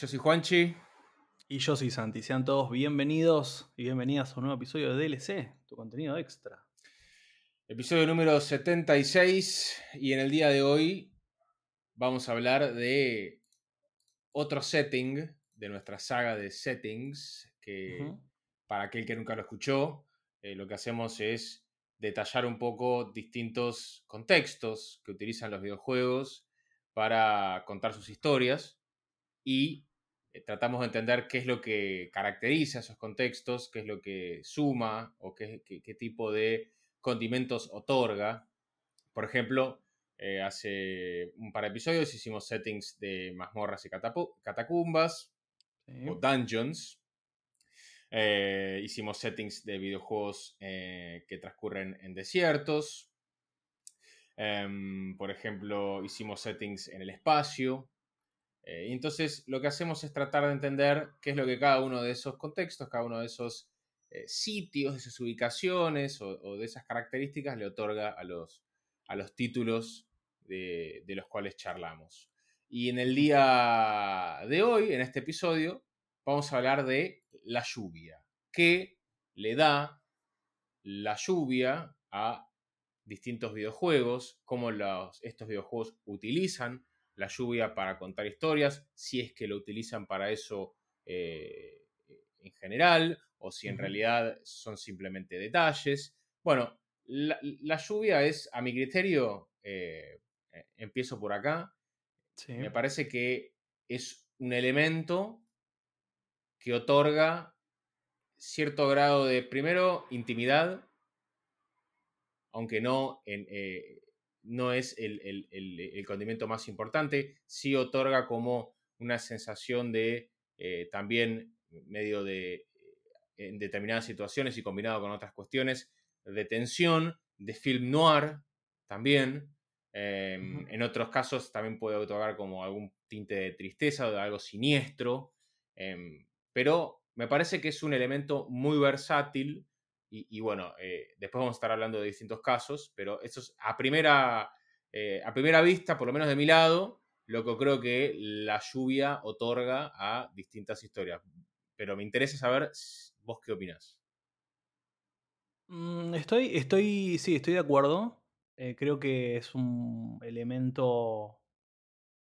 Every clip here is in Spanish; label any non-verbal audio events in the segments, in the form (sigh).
Yo soy Juanchi. Y yo soy Santi. Sean todos bienvenidos y bienvenidas a un nuevo episodio de DLC, tu contenido extra. Episodio número 76 y en el día de hoy vamos a hablar de otro setting de nuestra saga de settings que para aquel que nunca lo escuchó, eh, lo que hacemos es detallar un poco distintos contextos que utilizan los videojuegos para contar sus historias y tratamos de entender qué es lo que caracteriza esos contextos, qué es lo que suma o qué, qué- qué tipo de condimentos otorga. Por ejemplo, eh, hace un par de episodios hicimos settings de mazmorras y catacumbas Sí. o dungeons. Eh, hicimos settings de videojuegos eh, que transcurren en desiertos. Em, por ejemplo, hicimos settings en el espacio. Eh, entonces lo que hacemos es tratar de entender qué es lo que cada uno de esos contextos, cada uno de esos eh, sitios, de esas ubicaciones o, o de esas características le otorga a los, a los títulos de, de los cuales charlamos. Y en el día de hoy, en este episodio, vamos a hablar de la lluvia. ¿Qué le da la lluvia a distintos videojuegos? ¿Cómo los, estos videojuegos utilizan la lluvia para contar historias? Si es que lo utilizan para eso eh, en general o si en realidad son simplemente detalles. Bueno, la, la lluvia es, a mi criterio, eh, eh, empiezo por acá, Sí. me parece que es un elemento que otorga cierto grado de, primero, intimidad, aunque no, en, eh, no es el, el- el- el condimento más importante, sí otorga como una sensación de eh, también medio de, eh, en determinadas situaciones y combinado con otras cuestiones, de tensión, de film noir también. Eh, Ujú. En otros casos también puede otorgar como algún tinte de tristeza o de algo siniestro. Em, pero me parece que es un elemento muy versátil y, bueno, eh, después vamos a estar hablando de distintos casos, pero eso es a primera, eh, a primera vista, por lo menos de mi lado, lo que creo que la lluvia otorga a distintas historias. Pero me interesa saber vos qué opinás. Mm, Estoy, estoy, sí, estoy de acuerdo. Eh, creo que es un elemento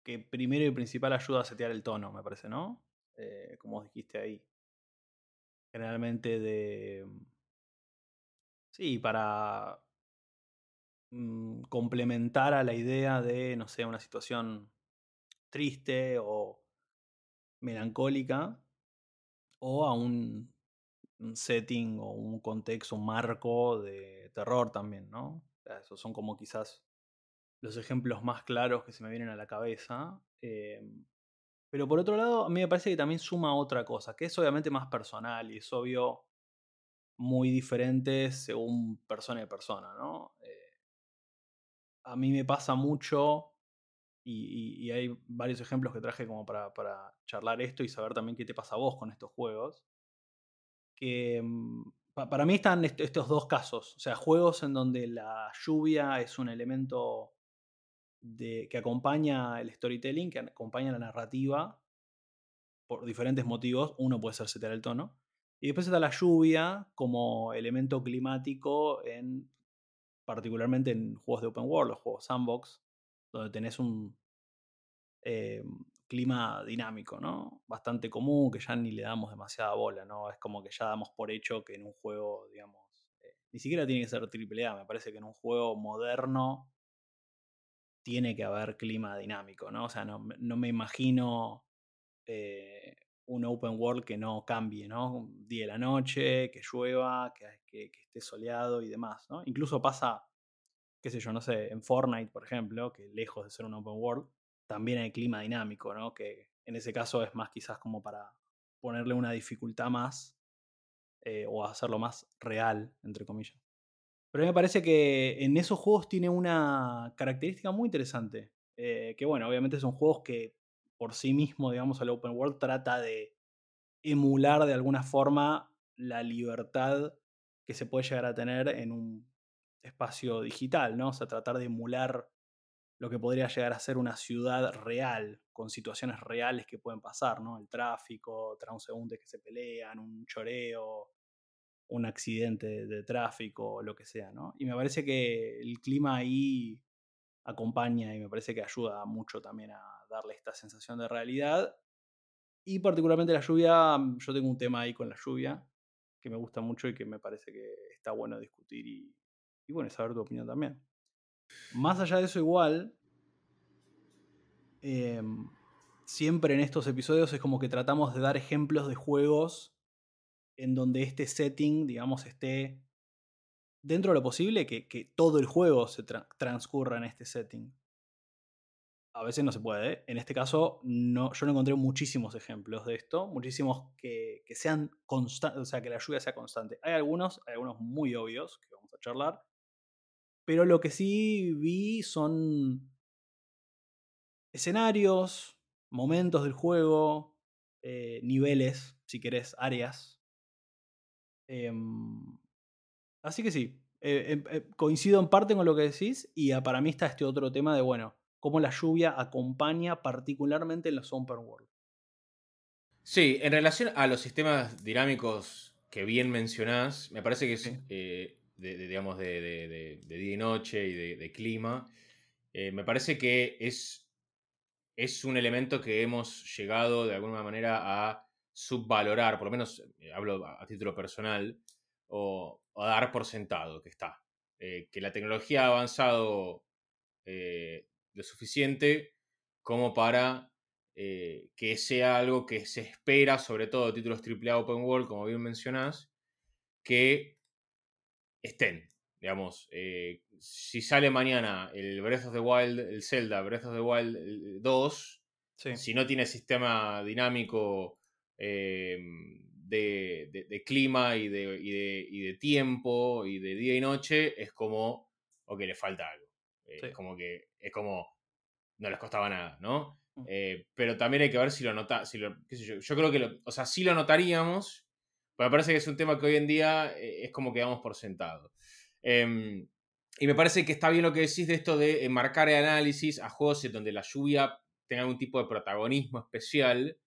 que primero y principal ayuda a setear el tono, me parece, ¿no? Como dijiste ahí. Generalmente de... Sí, para mm, complementar a la idea de, no sé, una situación triste o melancólica o a un, setting o un contexto, un marco de terror también, ¿no? O sea, esos son como quizás los ejemplos más claros que se me vienen a la cabeza. eh, pero por otro lado, a mí me parece que también suma otra cosa, que es obviamente más personal y es obvio muy diferente según persona y persona, ¿no? Eh, a mí me pasa mucho y, hay varios ejemplos que traje como para, charlar esto y saber también qué te pasa a vos con estos juegos. Que mm, pa- para mí están est- estos dos casos. O sea, juegos en donde la lluvia es un elemento de, que acompaña el storytelling, que acompaña la narrativa por diferentes motivos. Uno puede ser setear el tono. Y después está la lluvia como elemento climático en particularmente en juegos de open world, los juegos sandbox, donde tenés un eh, clima dinámico, ¿no? Bastante común, que ya ni le damos demasiada bola, ¿no? Es como que ya damos por hecho que en un juego, digamos, eh, ni siquiera tiene que ser AAA, me parece que en un juego moderno tiene que haber clima dinámico, ¿no? O sea, no, no me imagino eh, un open world que no cambie, ¿no? Día y la noche, que llueva, que esté soleado y demás, ¿no? Incluso pasa, qué sé yo, no sé, en Fortnite, por ejemplo, que lejos de ser un open world, también hay clima dinámico, ¿no? Que en ese caso es más quizás como para ponerle una dificultad más eh, o hacerlo más real, entre comillas. Pero a mí me parece que en esos juegos tiene una característica muy interesante. Eh, que bueno, obviamente son juegos que por sí mismo, digamos, el open world trata de emular de alguna forma la libertad que se puede llegar a tener en un espacio digital, ¿no? O sea, tratar de emular lo que podría llegar a ser una ciudad real, con situaciones reales que pueden pasar, ¿no? El tráfico, transeúntes que se pelean, un choreo, un accidente de tráfico, lo que sea, ¿no? Y me parece que el clima ahí acompaña y me parece que ayuda mucho también a darle esta sensación de realidad. Y particularmente la lluvia, mm, yo tengo un tema ahí con la lluvia que me gusta mucho y que me parece que está bueno discutir y, bueno, saber tu opinión también. Más allá de eso, igual, em, siempre en estos episodios es como que tratamos de dar ejemplos de juegos en donde este setting, digamos, esté dentro de lo posible, que, todo el juego se transcurra en este setting. A veces no se puede. En este caso, no, yo no encontré muchísimos ejemplos de esto, muchísimos que, que sean constantes, o sea, que la lluvia sea constante. Hay algunos, hay algunos muy obvios que vamos a charlar, pero lo que sí vi son escenarios, momentos del juego, eh, niveles, si querés, áreas. Em, así que sí, eh, em, eh, coincido en parte con lo que decís y para mí está este otro tema de, bueno, cómo la lluvia acompaña particularmente en los open world. Sí, en relación a los sistemas dinámicos que bien mencionás, me parece que es de, digamos, de, día y noche y de, clima, eh, me parece que es, es un elemento que hemos llegado de alguna manera a subvalorar, por lo menos eh, hablo a, título personal, o, a dar por sentado que está. Eh, que la tecnología ha avanzado lo suficiente como para que sea algo que se espera, sobre todo de títulos AAA Open World, como bien mencionás, que estén. Digamos, eh, si sale mañana el Breath of the Wild, el Zelda Breath of the Wild 2, si no tiene sistema dinámico eh, de, clima y de, y de, tiempo y de día y noche, es como, o que le falta algo. Es eh, como que, es como, no les costaba nada, ¿no? Mm. pero también hay que ver si lo nota, si lo, yo, yo creo que, lo, o sea, sí lo notaríamos, me parece que es un tema que hoy en día eh, es como que damos por sentado. Em, y me parece que está bien lo que decís de esto de marcar el análisis a juegos en donde la lluvia tenga algún tipo de protagonismo especial.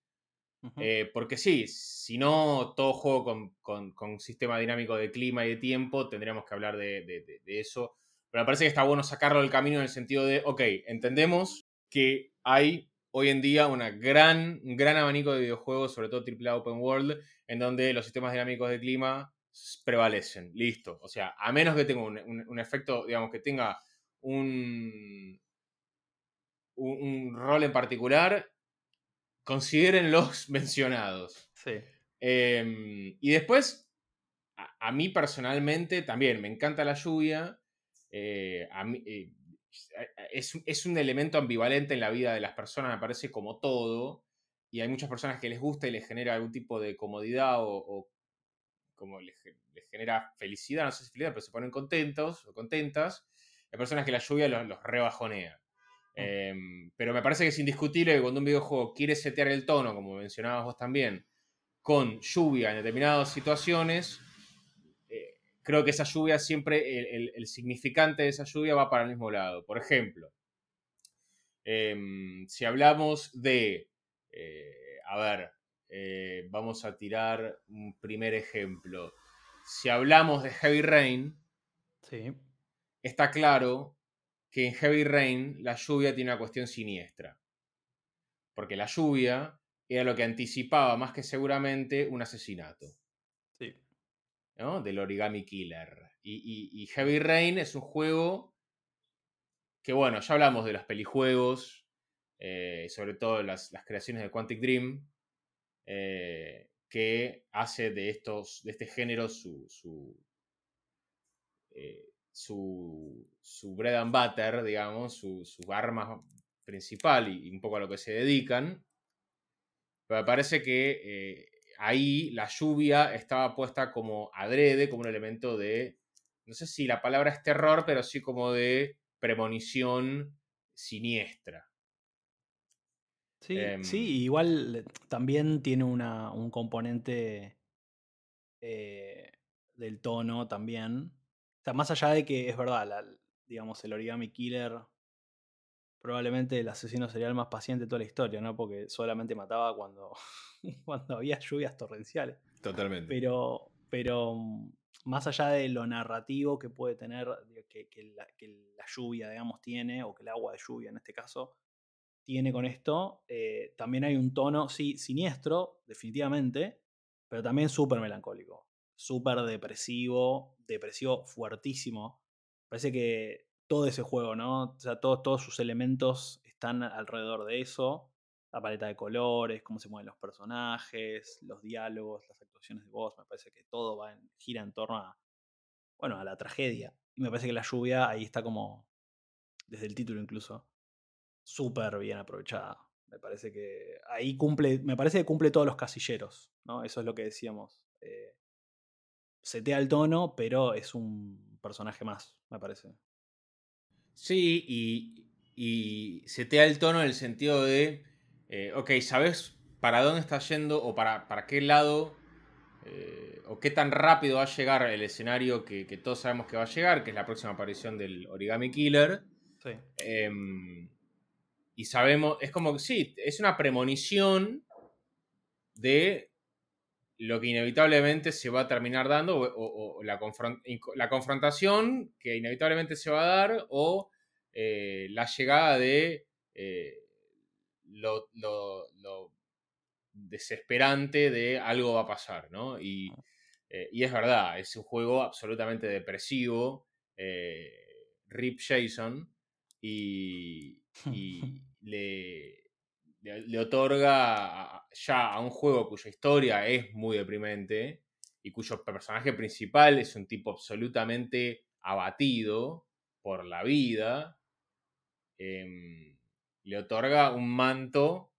Eh, porque sí, si no, todo juego con, con, sistema dinámico de clima y de tiempo, tendríamos que hablar de, de, eso. Pero me parece que está bueno sacarlo del camino en el sentido de, ok, entendemos que hay hoy en día una gran, un gran abanico de videojuegos, sobre todo AAA Open World, en donde los sistemas dinámicos de clima prevalecen. Listo. O sea, a menos que tenga un, efecto, digamos, que tenga un, un, rol en particular, consideren los (laughs) mencionados. Sí. Em, y después, a, mí personalmente también me encanta la lluvia. Eh, a mí, eh, es, un elemento ambivalente en la vida de las personas, me parece, como todo. Y hay muchas personas que les gusta y les genera algún tipo de comodidad o, como les, genera felicidad, no sé si felicidad, pero se ponen contentos o contentas. Hay personas que la lluvia los, rebajonea. Mm. Em, pero me parece que es indiscutible que cuando un videojuego quiere setear el tono, como mencionabas vos también, con lluvia en determinadas situaciones, creo que esa lluvia siempre, el, significante de esa lluvia va para el mismo lado. Por ejemplo, em, si hablamos de, eh, a ver, eh, vamos a tirar un primer ejemplo. Si hablamos de Heavy Rain, sí. está claro que en Heavy Rain la lluvia tiene una cuestión siniestra. Porque la lluvia era lo que anticipaba más que seguramente un asesinato. Del Origami Killer. Y, Heavy Rain es un juego que, bueno, ya hablamos de los pelijuegos, eh, sobre todo las, las, creaciones de Quantic Dream, eh, que hace de, estos, de este género su, su, eh, su, bread and butter, digamos, su, su arma principal y, un poco a lo que se dedican. Pero me parece que eh, ahí la lluvia estaba puesta como adrede, como un elemento de, no sé si la palabra es terror, pero sí como de premonición siniestra. Sí, sí, em, igual también tiene una, un componente eh, del tono también. O sea, más allá de que es verdad, digamos, el origami killer probablemente el asesino serial más paciente de toda la historia, ¿no? Porque solamente mataba cuando, (laughs) cuando había lluvias torrenciales. Totalmente. Pero, pero mm, más allá de lo narrativo que puede tener, que, la, lluvia, digamos, tiene, o que el agua de lluvia en este caso, tiene con esto, eh, también hay un tono, sí, siniestro, definitivamente, pero también súper melancólico, súper depresivo, depresivo fuertísimo. Parece que todo ese juego, ¿no? O sea, todos, sus elementos están alrededor de eso. La paleta de colores, cómo se mueven los personajes, los diálogos, las actuaciones de voz. Me parece que todo va en, gira en torno a, bueno, a la tragedia. Y me parece que la lluvia ahí está como, desde el título incluso, súper bien aprovechada. Me parece que ahí cumple, me parece que cumple todos los casilleros, ¿no? Eso es lo que decíamos. Eh, setea el tono, pero es un personaje más, me parece. Sí, y, y setea el tono en el sentido de, eh, ok, ¿sabes para dónde está yendo o para, para qué lado eh, o qué tan rápido va a llegar el escenario que, todos sabemos que va a llegar, que es la próxima aparición del Origami Killer? Sí. Em, y sabemos, es como que sí, es una premonición de lo que inevitablemente se va a terminar dando, o, la, confrontación que inevitablemente se va a dar, o eh, la llegada de eh, lo, desesperante de algo va a pasar, ¿no? Y, ah. eh, y es verdad, es un juego absolutamente depresivo, Rip Jason, y, y (laughs) le, le, otorga ya a un juego cuya historia es muy deprimente y cuyo personaje principal es un tipo absolutamente abatido por la vida, em, le otorga un manto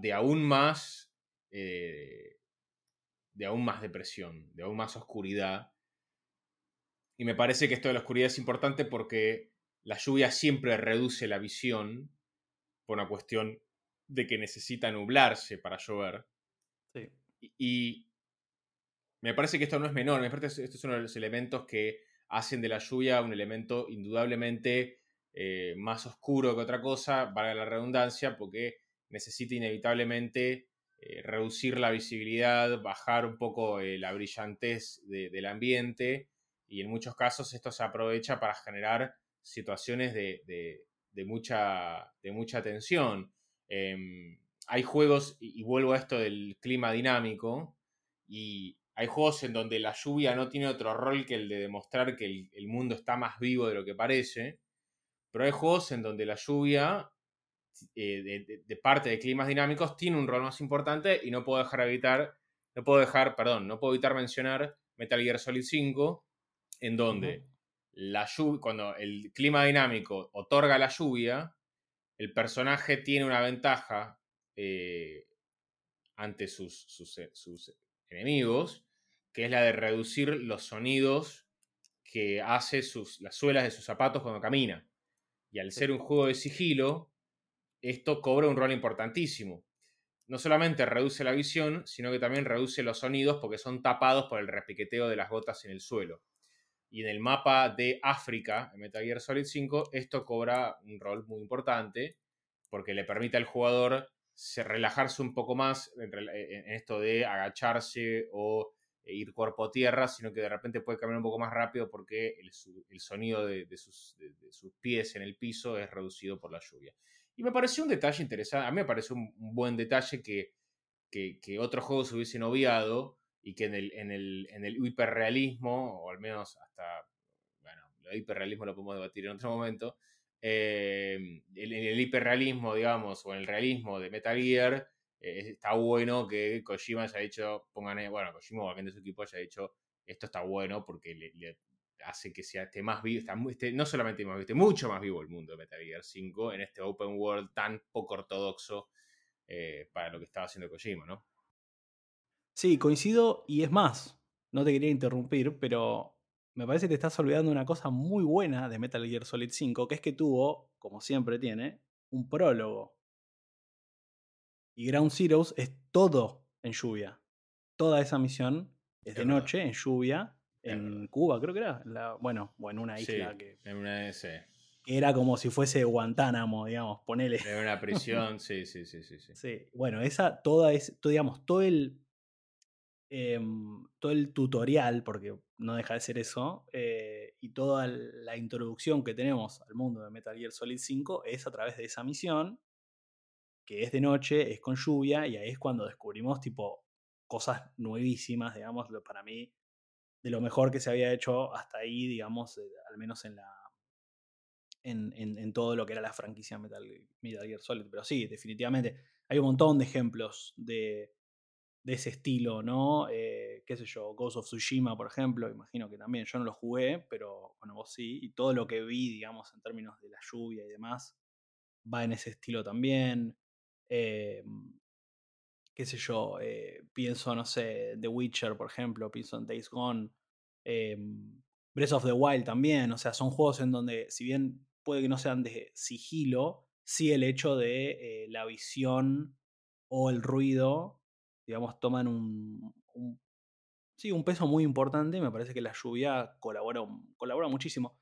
de aún más eh, de aún más depresión, de aún más oscuridad. Y me parece que esto de la oscuridad es importante porque la lluvia siempre reduce la visión por una cuestión de que necesita nublarse para llover. Y, me parece que esto no es menor, me parece que esto es uno de los elementos que hacen de la lluvia un elemento indudablemente eh, más oscuro que otra cosa, valga la redundancia, porque necesita inevitablemente eh, reducir la visibilidad, bajar un poco eh, la brillantez del ambiente y en muchos casos esto se aprovecha para generar situaciones de, de mucha, de mucha tensión. Em, hay juegos, y, vuelvo a esto del clima dinámico, y hay juegos en donde la lluvia no tiene otro rol que el de demostrar que el, mundo está más vivo de lo que parece, pero hay juegos en donde la lluvia, eh, de, parte de climas dinámicos, tiene un rol más importante y no puedo dejar evitar, no puedo dejar, perdón, no puedo evitar mencionar Metal Gear Solid 5, en donde la cuando el clima dinámico otorga la lluvia, el personaje tiene una ventaja eh, ante sus, eh, sus, enemigos, que es la de reducir los sonidos que hace sus, las suelas de sus zapatos cuando camina. Y al ser un juego de sigilo, esto cobra un rol importantísimo. No solamente reduce la visión, sino que también reduce los sonidos porque son tapados por el repiqueteo de las gotas en el suelo. Y en el mapa de África, en Metal Gear Solid 5, esto cobra un rol muy importante porque le permite al jugador relajarse un poco más en esto de agacharse o ir cuerpo a tierra, sino que de repente puede caminar un poco más rápido porque el, sonido de, sus, pies en el piso es reducido por la lluvia. Y me pareció un detalle interesante, a mí me pareció un, buen detalle que, que, que otros juegos hubiesen obviado, y que en el, en el, en el hiperrealismo, o al menos hasta, bueno, el hiperrealismo lo podemos debatir en otro momento, eh, en el hiperrealismo, digamos, o en el realismo de Metal Gear, eh, está bueno que Kojima haya dicho, pongan, bueno, Kojima o alguien de su equipo haya dicho, esto está bueno porque le, hace que sea esté más vivo, está, no solamente más vivo, esté mucho más vivo el mundo de Metal Gear 5 en este open world tan poco ortodoxo eh, para lo que estaba haciendo Kojima, ¿no? Sí, coincido y es más, no te quería interrumpir, pero me parece que te estás olvidando una cosa muy buena de Metal Gear Solid 5, que es que tuvo, como siempre tiene, un prólogo. Y Ground Zeroes es todo en lluvia. Toda esa misión es, de noche, en lluvia, en Cuba, creo que era. bueno, o en una isla que. En una. Era como si fuese Guantánamo, digamos, ponele. En una (laughs) prisión, sí, sí, sí, sí, sí. Sí, bueno, esa, toda es, digamos, todo el. Em, todo el tutorial, porque no deja de ser eso, eh, y toda la introducción que tenemos al mundo de Metal Gear Solid 5 es a través de esa misión, que es de noche, es con lluvia, y ahí es cuando descubrimos, tipo, cosas nuevísimas, digamos, para mí, de lo mejor que se había hecho hasta ahí, digamos, eh, al menos en la. En, todo lo que era la franquicia Metal, Metal Gear Solid. Pero sí, definitivamente. Hay un montón de ejemplos de, de ese estilo, ¿no? Eh, qué sé yo, Ghost of Tsushima, por ejemplo, imagino que también, yo no lo jugué, pero bueno, vos sí, y todo lo que vi, digamos, en términos de la lluvia y demás, va en ese estilo también. Eh, qué sé yo, eh, pienso, no sé, The Witcher, por ejemplo, pienso en Days Gone, Breath of the Wild también, o sea, son juegos en donde, si bien puede que no sean de sigilo, sí el hecho de la visión o el ruido digamos, toman un, sí, un peso muy importante. Me parece que la lluvia colabora, colabora muchísimo.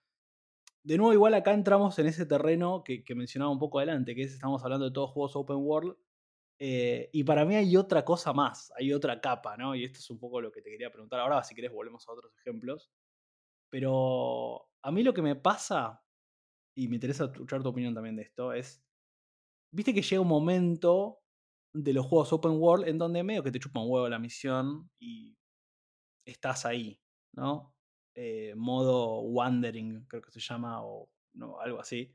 De nuevo, igual acá entramos en ese terreno que, mencionaba un poco adelante, que es, estamos hablando de todos juegos open world. Eh, y para mí hay otra cosa más, hay otra capa, ¿no? Y esto es un poco lo que te quería preguntar. Ahora, si querés, volvemos a otros ejemplos. Pero a mí lo que me pasa, y me interesa escuchar tu opinión también de esto, es, viste que llega un momento de los juegos open world en donde medio que te chupa un huevo la misión y estás ahí, ¿no? Eh, modo wandering, creo que se llama, o no, algo así.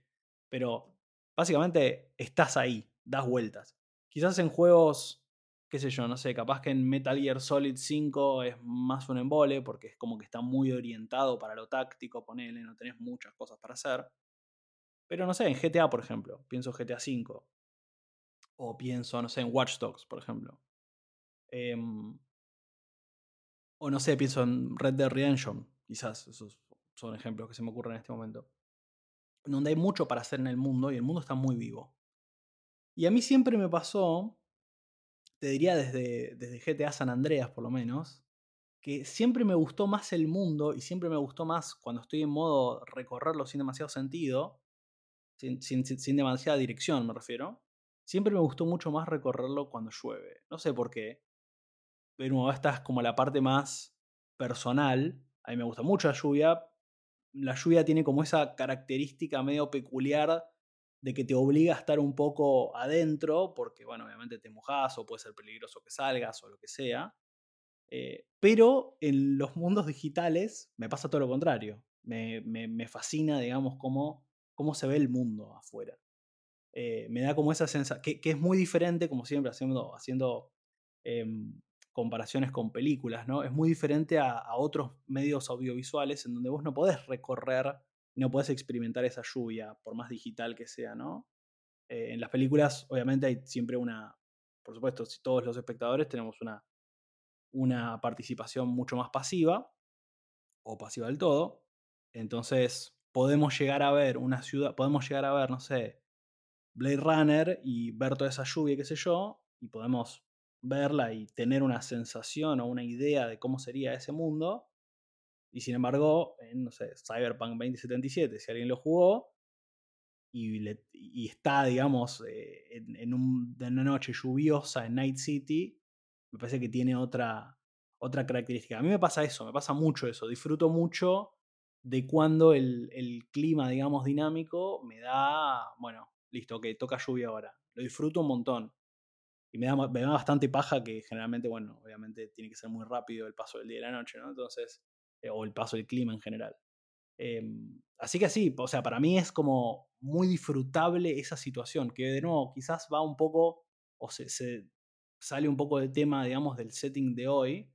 Pero básicamente estás ahí, das vueltas. Quizás en juegos, qué sé yo, no sé, capaz que en Metal Gear Solid 5 es más un embole, porque es como que está muy orientado para lo táctico, ponele, no tenés muchas cosas para hacer. Pero no sé, en GTA, por ejemplo, pienso GTA 5 o pienso, no sé, en Watch Dogs, por ejemplo. Em, o no sé, pienso en Red Dead Redemption. Quizás esos son ejemplos que se me ocurren en este momento. Donde hay mucho para hacer en el mundo y el mundo está muy vivo. Y a mí siempre me pasó, te diría desde, desde GTA San Andreas por lo menos, que siempre me gustó más el mundo y siempre me gustó más cuando estoy en modo recorrerlo sin demasiado sentido, sin, sin demasiada dirección me refiero, Siempre me gustó mucho más recorrerlo cuando llueve. No sé por qué. Pero esta es como la parte más personal. A mí me gusta mucho la lluvia. La lluvia tiene como esa característica medio peculiar de que te obliga a estar un poco adentro, porque, bueno, obviamente te mojas o puede ser peligroso que salgas o lo que sea. Eh, pero en los mundos digitales me pasa todo lo contrario. Me, me fascina, digamos, cómo, cómo se ve el mundo afuera. Eh, me da como esa sensación, que, es muy diferente, como siempre, haciendo, haciendo em, comparaciones con películas, ¿no? Es muy diferente a, otros medios audiovisuales en donde vos no podés recorrer, no podés experimentar esa lluvia, por más digital que sea, ¿no? Eh, en las películas, obviamente, hay siempre una, por supuesto, si todos los espectadores tenemos una, una participación mucho más pasiva, o pasiva del todo, entonces podemos llegar a ver una ciudad, podemos llegar a ver, no sé, Blade Runner y ver toda esa lluvia, qué sé yo, y podemos verla y tener una sensación o una idea de cómo sería ese mundo. Y sin embargo, en, no sé, Cyberpunk 2077, si alguien lo jugó y, está, digamos, eh, en, una noche lluviosa en Night City, me parece que tiene otra, otra característica. A mí me pasa eso, me pasa mucho eso. Disfruto mucho de cuando el, el clima, digamos, dinámico me da, bueno, listo, ok, toca lluvia ahora. Lo disfruto un montón. Y me da, me da bastante paja que generalmente, bueno, obviamente tiene que ser muy rápido el paso del día y la noche, ¿no? Entonces, eh, o el paso del clima en general. Em, así que sí, o sea, para mí es como muy disfrutable esa situación, que de nuevo quizás va un poco, o se, sale un poco del tema, digamos, del setting de hoy,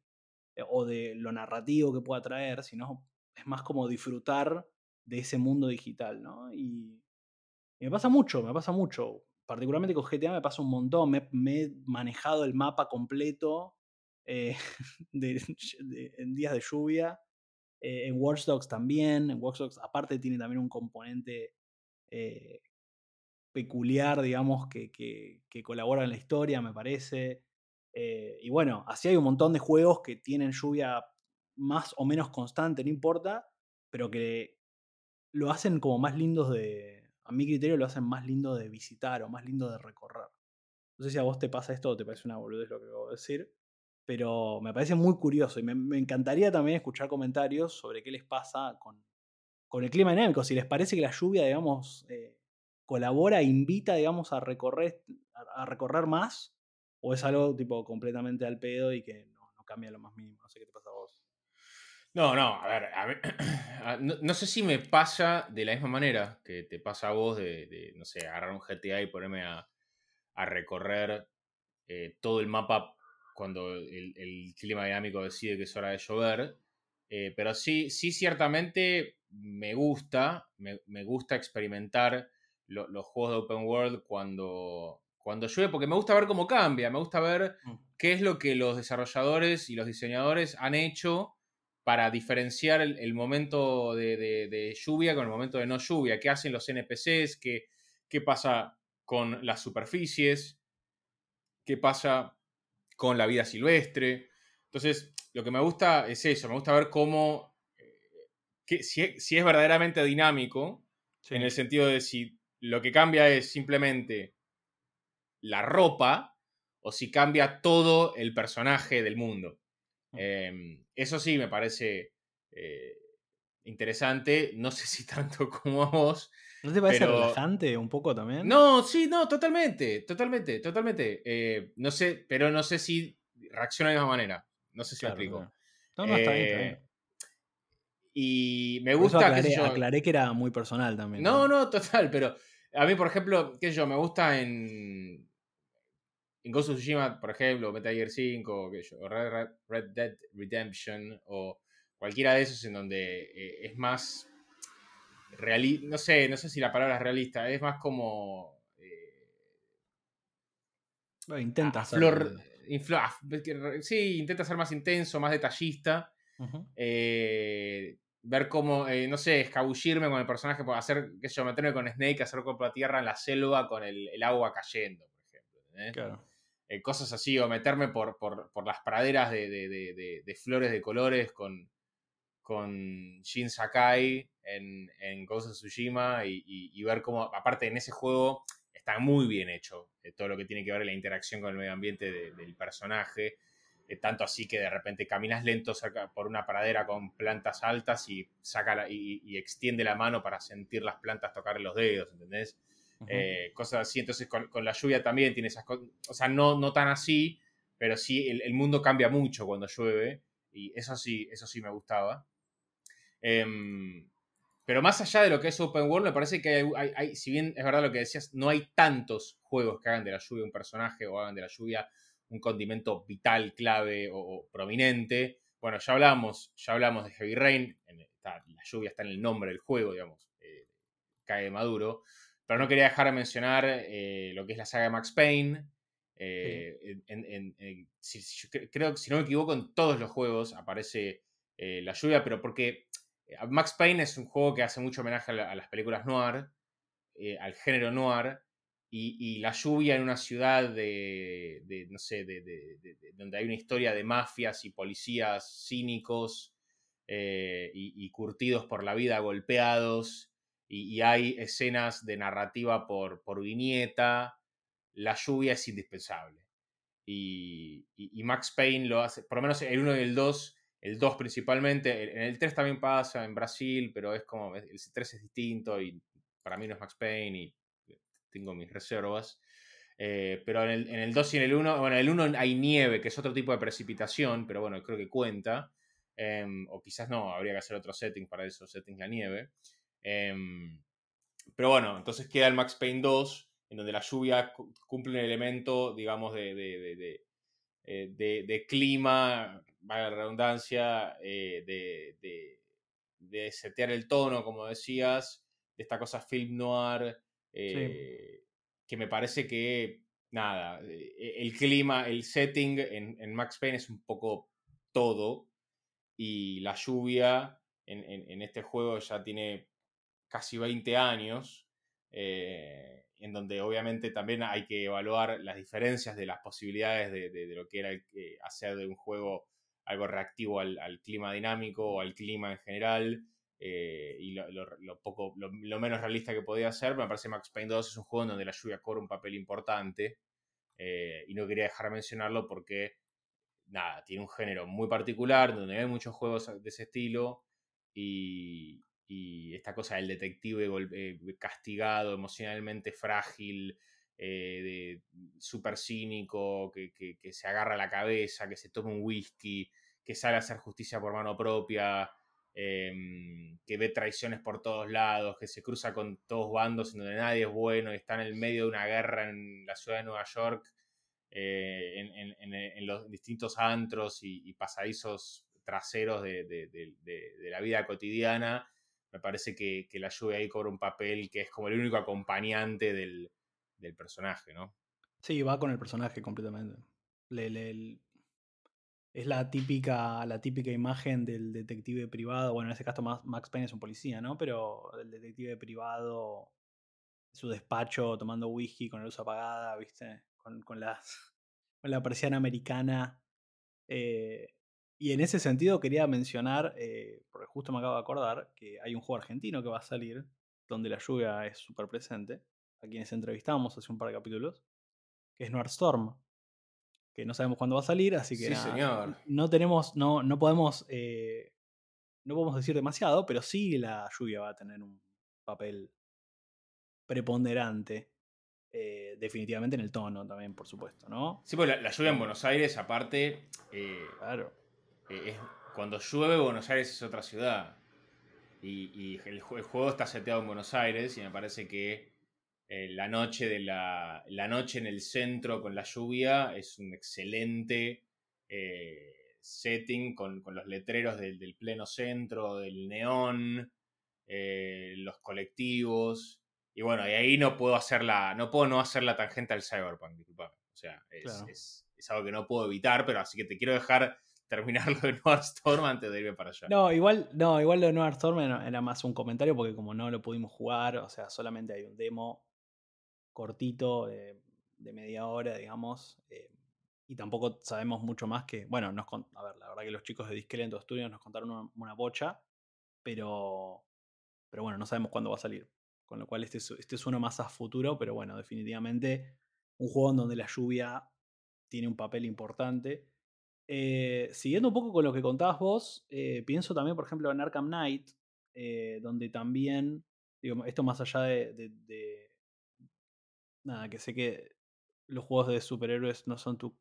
eh, o de lo narrativo que pueda traer, sino es más como disfrutar de ese mundo digital, ¿no? Y, me pasa mucho, me pasa mucho. Particularmente con GTA me pasa un montón. Me, he manejado el mapa completo eh, (laughs) en días de lluvia. Eh, en Watch Dogs también. En Watch Dogs aparte tiene también un componente eh, peculiar, digamos, que, que, colabora en la historia, me parece. y bueno, así hay un montón de juegos que tienen lluvia más o menos constante, no importa, pero que lo hacen como más lindos de, a mi criterio lo hacen más lindo de visitar o más lindo de recorrer. No sé si a vos te pasa esto o te parece una boludez lo que acabo de decir, pero me parece muy curioso y me, encantaría también escuchar comentarios sobre qué les pasa con, con, el clima dinámico, si les parece que la lluvia, digamos, eh, colabora, invita, digamos, a recorrer, a, recorrer más, o es algo tipo completamente al pedo y que no, no cambia lo más mínimo. No sé qué te pasa a vos. No, no, a ver, (clears throat) no, sé si me pasa de la misma manera que te pasa a vos de, no sé, agarrar un GTA y ponerme a, recorrer eh, todo el mapa cuando el, clima dinámico decide que es hora de llover. Eh, pero sí, sí, ciertamente me gusta, me, gusta experimentar los juegos de open world cuando, cuando llueve, porque me gusta ver cómo cambia, me gusta ver mm. qué es lo que los desarrolladores y los diseñadores han hecho para diferenciar el, momento de, lluvia con el momento de no lluvia. ¿Qué hacen los NPCs? ¿Qué, qué pasa con las superficies? ¿Qué pasa con la vida silvestre? Entonces, lo que me gusta es eso, me gusta ver cómo, eh, si, es verdaderamente dinámico, en el sentido de si lo que cambia es simplemente la ropa o si cambia todo el personaje del mundo. Em, eso sí me parece eh, interesante. No sé si (laughs) tanto como a vos. ¿No te parece relajante un poco también? No, sí, no, totalmente, totalmente, totalmente. Eh, no sé, pero no sé si reacciona de la misma manera. No sé si me explico. No, no, está bien, está bien. Eh, y me gusta. Aclaré, yo, aclaré que era muy personal también. No, no, total, pero a mí, por ejemplo, qué sé yo, me gusta en en Ghost of Tsushima, por ejemplo, Metal Gear 5, o Red, Dead Redemption, o cualquiera de esos en donde eh, es más realista, no sé, no sé si la palabra es realista, es más como... Eh, intenta ser... Ah, sí, intenta ser más intenso, más detallista. Eh, ver cómo, no sé, escabullirme con el personaje, hacer, qué sé yo, meterme con Snake, hacer con la tierra en la selva con el, el agua cayendo, por ejemplo. Claro. Eh, cosas así, o meterme por, las praderas de, flores de colores con, con Shin Sakai en, en Ghost Tsushima y, ver cómo, aparte en ese juego, está muy bien hecho eh, todo lo que tiene que ver la interacción con el medio ambiente del personaje. Eh, tanto así que de repente caminas lento por una pradera con plantas altas y, saca y, y, extiende la mano para sentir las plantas tocar los dedos, ¿entendés? Eh, cosas así. Entonces con, la lluvia también tiene esas cosas, o sea, no, no tan así, pero sí, el, mundo cambia mucho cuando llueve y eso sí, eso sí me gustaba. Em, pero más allá de lo que es Open World, me parece que hay, si bien es verdad lo que decías, no hay tantos juegos que hagan de la lluvia un personaje o hagan de la lluvia un condimento vital, clave o, prominente. Bueno, ya hablamos, ya hablamos de Heavy Rain, la lluvia está en el nombre del juego, digamos, eh, cae maduro. Pero no quería dejar de mencionar eh, lo que es la saga de Max Payne. Eh, creo que, si no me equivoco, en todos los juegos aparece eh, la lluvia, pero porque Max Payne es un juego que hace mucho homenaje a, las películas noir, al género noir, y, la lluvia en una ciudad de, no sé, donde hay una historia de mafias y policías cínicos y, curtidos por la vida, golpeados y, hay escenas de narrativa por, por viñeta, la lluvia es indispensable. Y, Max Payne lo hace, por lo menos el 1 y el 2, el 2 principalmente, en el 3 también pasa en Brasil, pero es como, el 3 es distinto y para mí no es Max Payne y tengo mis reservas. Eh, pero en el, en el, 2 y en el 1, bueno, en el 1 hay nieve, que es otro tipo de precipitación, pero bueno, creo que cuenta. Em, o quizás no, habría que hacer otro setting para eso, setting la nieve. Em, pero bueno, entonces queda el Max Payne 2, en donde la lluvia cumple un elemento, digamos, de, de, de, eh, clima, vaya la redundancia, eh, de, de setear el tono, como decías, de esta cosa film noir, eh, que me parece que, nada, eh, el clima, el setting en, Max Payne es un poco todo, y la lluvia en, este juego ya tiene casi 20 años, eh, en donde obviamente también hay que evaluar las diferencias de las posibilidades de, lo que era hacer de un juego algo reactivo al, clima dinámico o al clima en general. Eh, y lo, poco, lo, menos realista que podía ser, me parece Max Payne 2 es un juego en donde la lluvia cobra un papel importante. Eh, y no quería dejar de mencionarlo porque, nada, tiene un género muy particular, donde hay muchos juegos de ese estilo. Y, y esta cosa del detective eh, castigado, emocionalmente frágil, eh, súper cínico, que, se agarra la cabeza, que se toma un whisky, que sale a hacer justicia por mano propia, em, que ve traiciones por todos lados, que se cruza con todos bandos en donde nadie es bueno y está en el medio de una guerra en la ciudad de Nueva York, eh, en, los distintos antros y, pasadizos traseros de la vida cotidiana me parece que, la lluvia ahí cobra un papel que es como el único acompañante del, personaje, ¿no? Sí, va con el personaje completamente. es la típica, la típica imagen del detective privado. Bueno, en ese caso Max Payne es un policía, ¿no? Pero el detective privado, su despacho tomando whisky con la luz apagada, ¿viste? Con, con, (laughs) con la persiana americana. Eh, y en ese sentido quería mencionar, eh, porque justo me acabo de acordar, que hay un juego argentino que va a salir, donde la lluvia es súper presente, a quienes entrevistamos hace un par de capítulos, que es Storm, que no sabemos cuándo va a salir, así que no tenemos, no, no podemos, eh, no podemos decir demasiado, pero sí la lluvia va a tener un papel preponderante. Eh, definitivamente en el tono también, por supuesto, ¿no? Sí, pues la, lluvia en Buenos Aires, aparte, claro eh, cuando llueve Buenos Aires es otra ciudad. Y, el, juego está seteado en Buenos Aires y me parece que eh, la, noche de la, noche en el centro con la lluvia es un excelente eh, setting con, los letreros del, pleno centro, del neón, los colectivos. Y bueno, y ahí no puedo hacer la, no puedo no hacer la tangente al cyberpunk, disculpame. O sea, es, es algo que no puedo evitar, pero así que te quiero dejar terminarlo de Noir Storm antes de irme para allá. No, igual, no, igual lo de Noir Storm era, más un comentario porque como no lo pudimos jugar, o sea, solamente hay un demo cortito de, media hora, digamos, eh, y tampoco sabemos mucho más que, bueno, nos, a ver, la verdad que los chicos de Disquelento Studios nos contaron una, bocha, pero, pero bueno, no sabemos cuándo va a salir. Con lo cual este es, este es uno más a futuro, pero bueno, definitivamente un juego en donde la lluvia tiene un papel importante eh, siguiendo un poco con lo que contabas vos, eh, pienso también, por ejemplo, en Arkham Knight, eh, donde también, digo, esto más allá de, Nada, que sé que los juegos de superhéroes no son tu,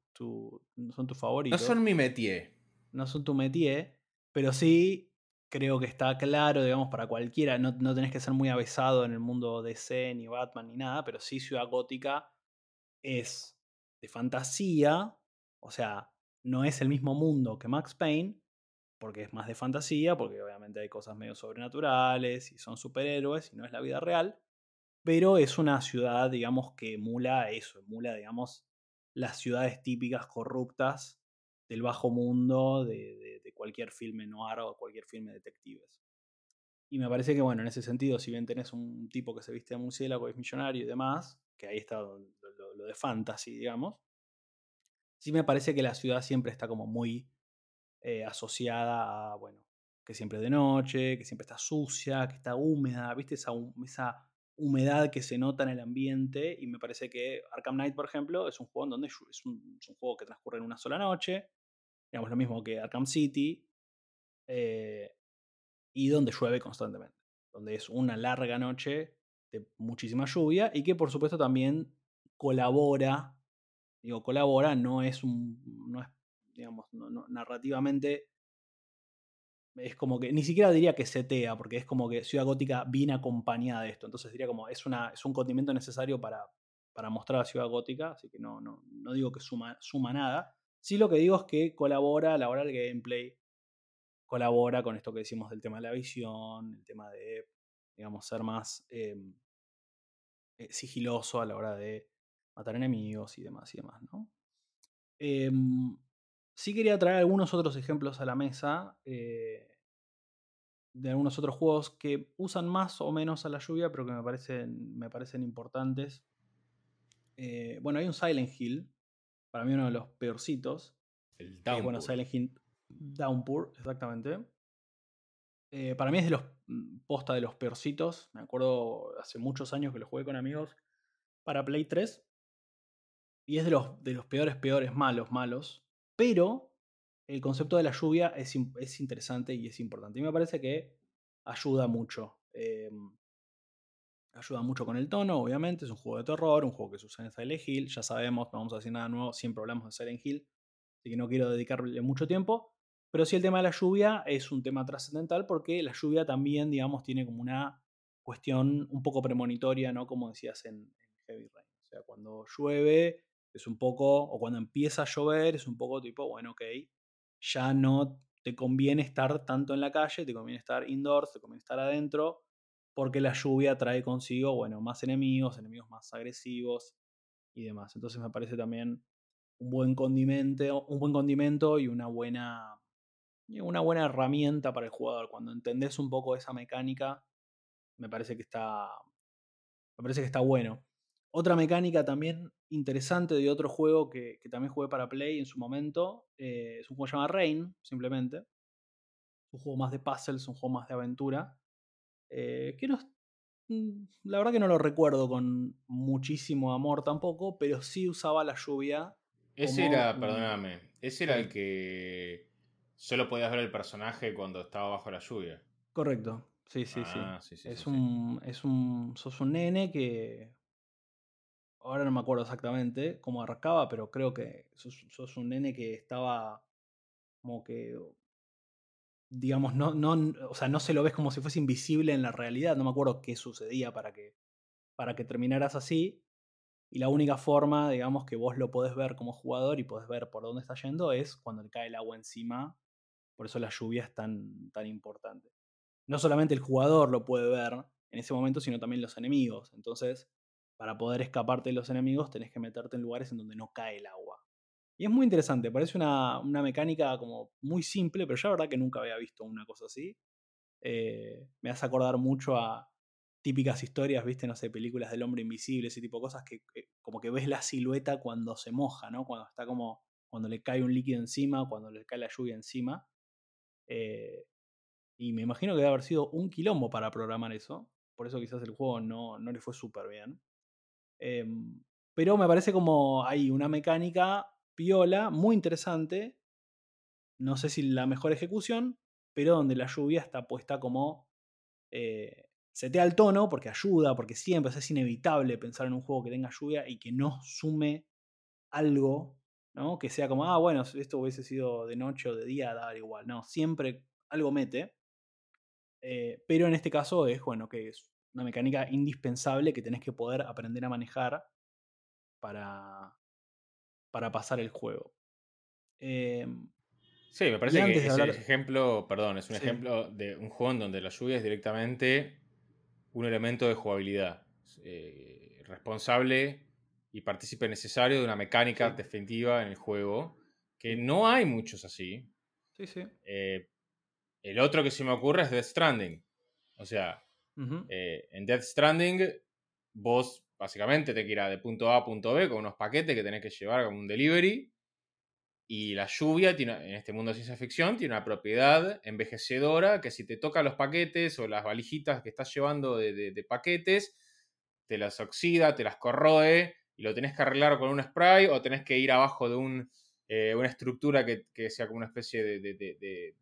no son tu favorito. No son mi métier. No son tu métier, pero sí creo que está claro, digamos, para cualquiera. No, no tenés que ser muy avesado en el mundo DC, ni Batman, ni nada, pero sí Ciudad Gótica es de fantasía, o sea, no es el mismo mundo que Max Payne, porque es más de fantasía, porque obviamente hay cosas medio sobrenaturales y son superhéroes y no es la vida real, pero es una ciudad, digamos, que emula eso, emula, digamos, las ciudades típicas corruptas del bajo mundo de, cualquier filme noir o cualquier filme de detectives. Y me parece que, bueno, en ese sentido, si bien tenés un tipo que se viste de murciélago, es millonario y demás, que ahí está lo de fantasy, digamos, sí me parece que la ciudad siempre está como muy eh, asociada a, bueno, que siempre es de noche, que siempre está sucia, que está húmeda, ¿viste? Esa, esa humedad que se nota en el ambiente y me parece que Arkham Knight, por ejemplo, es un juego en donde es un, juego que transcurre en una sola noche, digamos lo mismo que Arkham City, eh, y donde llueve constantemente, donde es una larga noche de muchísima lluvia y que por supuesto también colabora digo, colabora, no es un, no es, digamos, narrativamente es como que, ni siquiera diría que setea, porque es como que Ciudad Gótica viene acompañada de esto, entonces diría como, es, una, es un condimento necesario para, para mostrar a Ciudad Gótica, así que no, no, no digo que suma, suma nada, sí lo que digo es que colabora a la hora del gameplay, colabora con esto que decimos del tema de la visión, el tema de, digamos, ser más em, eh, sigiloso a la hora de matar enemigos y demás y demás, ¿no? Em, sí quería traer algunos otros ejemplos a la mesa eh, de algunos otros juegos que usan más o menos a la lluvia, pero que me parecen, me parecen importantes. Eh, bueno, hay un Silent Hill, para mí uno de los peorcitos. El Downpour. bueno, Silent Hill Downpour, exactamente. Eh, para mí es de los mm, posta de los peorcitos. Me acuerdo hace muchos años que lo jugué con amigos para Play 3. Y es de los, de los peores, peores, malos, malos. Pero el concepto de la lluvia es, es interesante y es importante. Y me parece que ayuda mucho. Em, ayuda mucho con el tono, obviamente. Es un juego de terror, un juego que sucede en Silent Hill. Ya sabemos, no vamos a decir nada nuevo, siempre hablamos de Silent Hill. Así que no quiero dedicarle mucho tiempo. Pero sí el tema de la lluvia es un tema trascendental porque la lluvia también, digamos, tiene como una cuestión un poco premonitoria, ¿no? Como decías en, en Heavy Rain. O sea, cuando llueve es un poco, o cuando empieza a llover, es un poco tipo, bueno, ok, ya no te conviene estar tanto en la calle, te conviene estar indoors, te conviene estar adentro, porque la lluvia trae consigo, bueno, más enemigos, enemigos más agresivos y demás. Entonces me parece también un buen condimento, un buen condimento y una buena, una buena herramienta para el jugador. Cuando entendés un poco esa mecánica, me parece que está, me parece que está bueno. Otra mecánica también interesante de otro juego que, también jugué para Play en su momento eh, es un juego que se llama Rain, simplemente. Un juego más de puzzles, un juego más de aventura. Eh, que no, mm, la verdad que no lo recuerdo con muchísimo amor tampoco, pero sí usaba la lluvia. Ese era, perdóname, ese era el que solo podías ver el personaje cuando estaba bajo la lluvia. Correcto, sí, sí, sí. Ah, es, un, es un. Sos un nene que ahora no me acuerdo exactamente cómo arrancaba, pero creo que sos, un nene que estaba como que, digamos, no, no, o sea, no se lo ves como si fuese invisible en la realidad, no me acuerdo qué sucedía para que, para que terminaras así, y la única forma, digamos, que vos lo podés ver como jugador y podés ver por dónde está yendo es cuando le cae el agua encima, por eso la lluvia es tan, tan importante. No solamente el jugador lo puede ver en ese momento, sino también los enemigos, entonces para poder escaparte de los enemigos tenés que meterte en lugares en donde no cae el agua. Y es muy interesante, parece una, mecánica como muy simple, pero ya la verdad que nunca había visto una cosa así. Eh, me hace acordar mucho a típicas historias, viste, no sé, películas del hombre invisible, ese tipo de cosas que, como que ves la silueta cuando se moja, ¿no? Cuando está como, cuando le cae un líquido encima, cuando le cae la lluvia encima. Eh, y me imagino que debe haber sido un quilombo para programar eso. Por eso quizás el juego no, no le fue súper bien. Em, pero me parece como hay una mecánica piola, muy interesante. No sé si la mejor ejecución, pero donde la lluvia está puesta como. Eh, setea el tono porque ayuda, porque siempre es inevitable pensar en un juego que tenga lluvia y que no sume algo, ¿no? Que sea como, ah, bueno, esto hubiese sido de noche o de día, da igual. No, siempre algo mete. Eh, pero en este caso es, bueno, que es una mecánica indispensable que tenés que poder aprender a manejar para, para pasar el juego. Em, sí, me parece que es ejemplo, perdón, es un ejemplo de un juego en donde la lluvia es directamente un elemento de jugabilidad. Eh, responsable y partícipe necesario de una mecánica definitiva en el juego, que no hay muchos así. Sí, sí. Eh, el otro que se me ocurre es Death Stranding. O sea, eh, en Death Stranding, vos básicamente te que ir de punto A a punto B con unos paquetes que tenés que llevar como un delivery. Y la lluvia tiene, en este mundo de ciencia ficción tiene una propiedad envejecedora que si te toca los paquetes o las valijitas que estás llevando de, paquetes, te las oxida, te las corroe y lo tenés que arreglar con un spray o tenés que ir abajo de un, eh, una estructura que, que, sea como una especie de,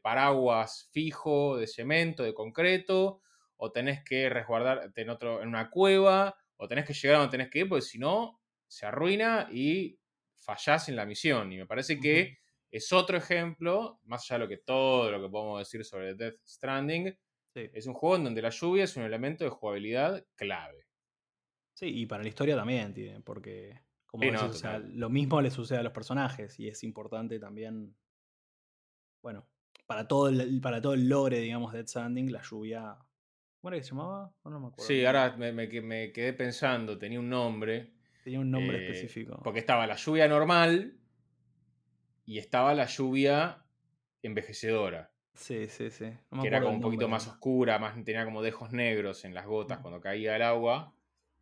paraguas fijo, de cemento, de concreto, o tenés que resguardarte en, otro, en una cueva, o tenés que llegar a donde tenés que ir, porque si no, se arruina y fallás en la misión. Y me parece que es otro ejemplo, más allá de lo que todo lo que podemos decir sobre Death Stranding, es un juego en donde la lluvia es un elemento de jugabilidad clave. Sí, y para la historia también tiene, porque como lo mismo le sucede a los personajes y es importante también, bueno, para todo el, para todo el lore, digamos, de Dead Stranding, la lluvia. ¿Cómo era que se llamaba? No, me acuerdo. Sí, ahora me, quedé pensando, tenía un nombre. Tenía un nombre eh, específico. Porque estaba la lluvia normal y estaba la lluvia envejecedora. Sí, sí, sí. que era como un poquito más oscura, más, tenía como dejos negros en las gotas cuando caía el agua.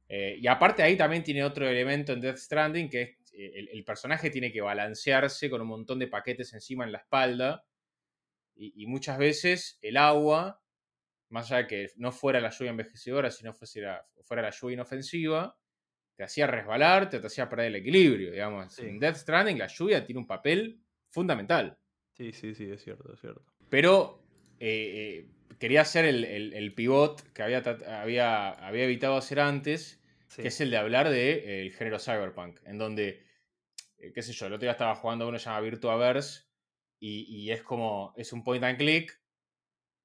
Eh, y aparte ahí también tiene otro elemento en Death Stranding, que es eh, el, personaje tiene que balancearse con un montón de paquetes encima en la espalda. Y, muchas veces el agua, más allá de que no fuera la lluvia envejecedora, sino fuera, fuera la lluvia inofensiva, te hacía resbalar, te, hacía perder el equilibrio. Digamos. En Death Stranding la lluvia tiene un papel fundamental. Sí, sí, sí, es cierto, es cierto. Pero eh, quería hacer el, pivot que había, había, había evitado hacer antes, que es el de hablar del de, género cyberpunk, en donde, eh, qué sé yo, el otro día estaba jugando uno llamado Virtuaverse y, y es como, es un point and click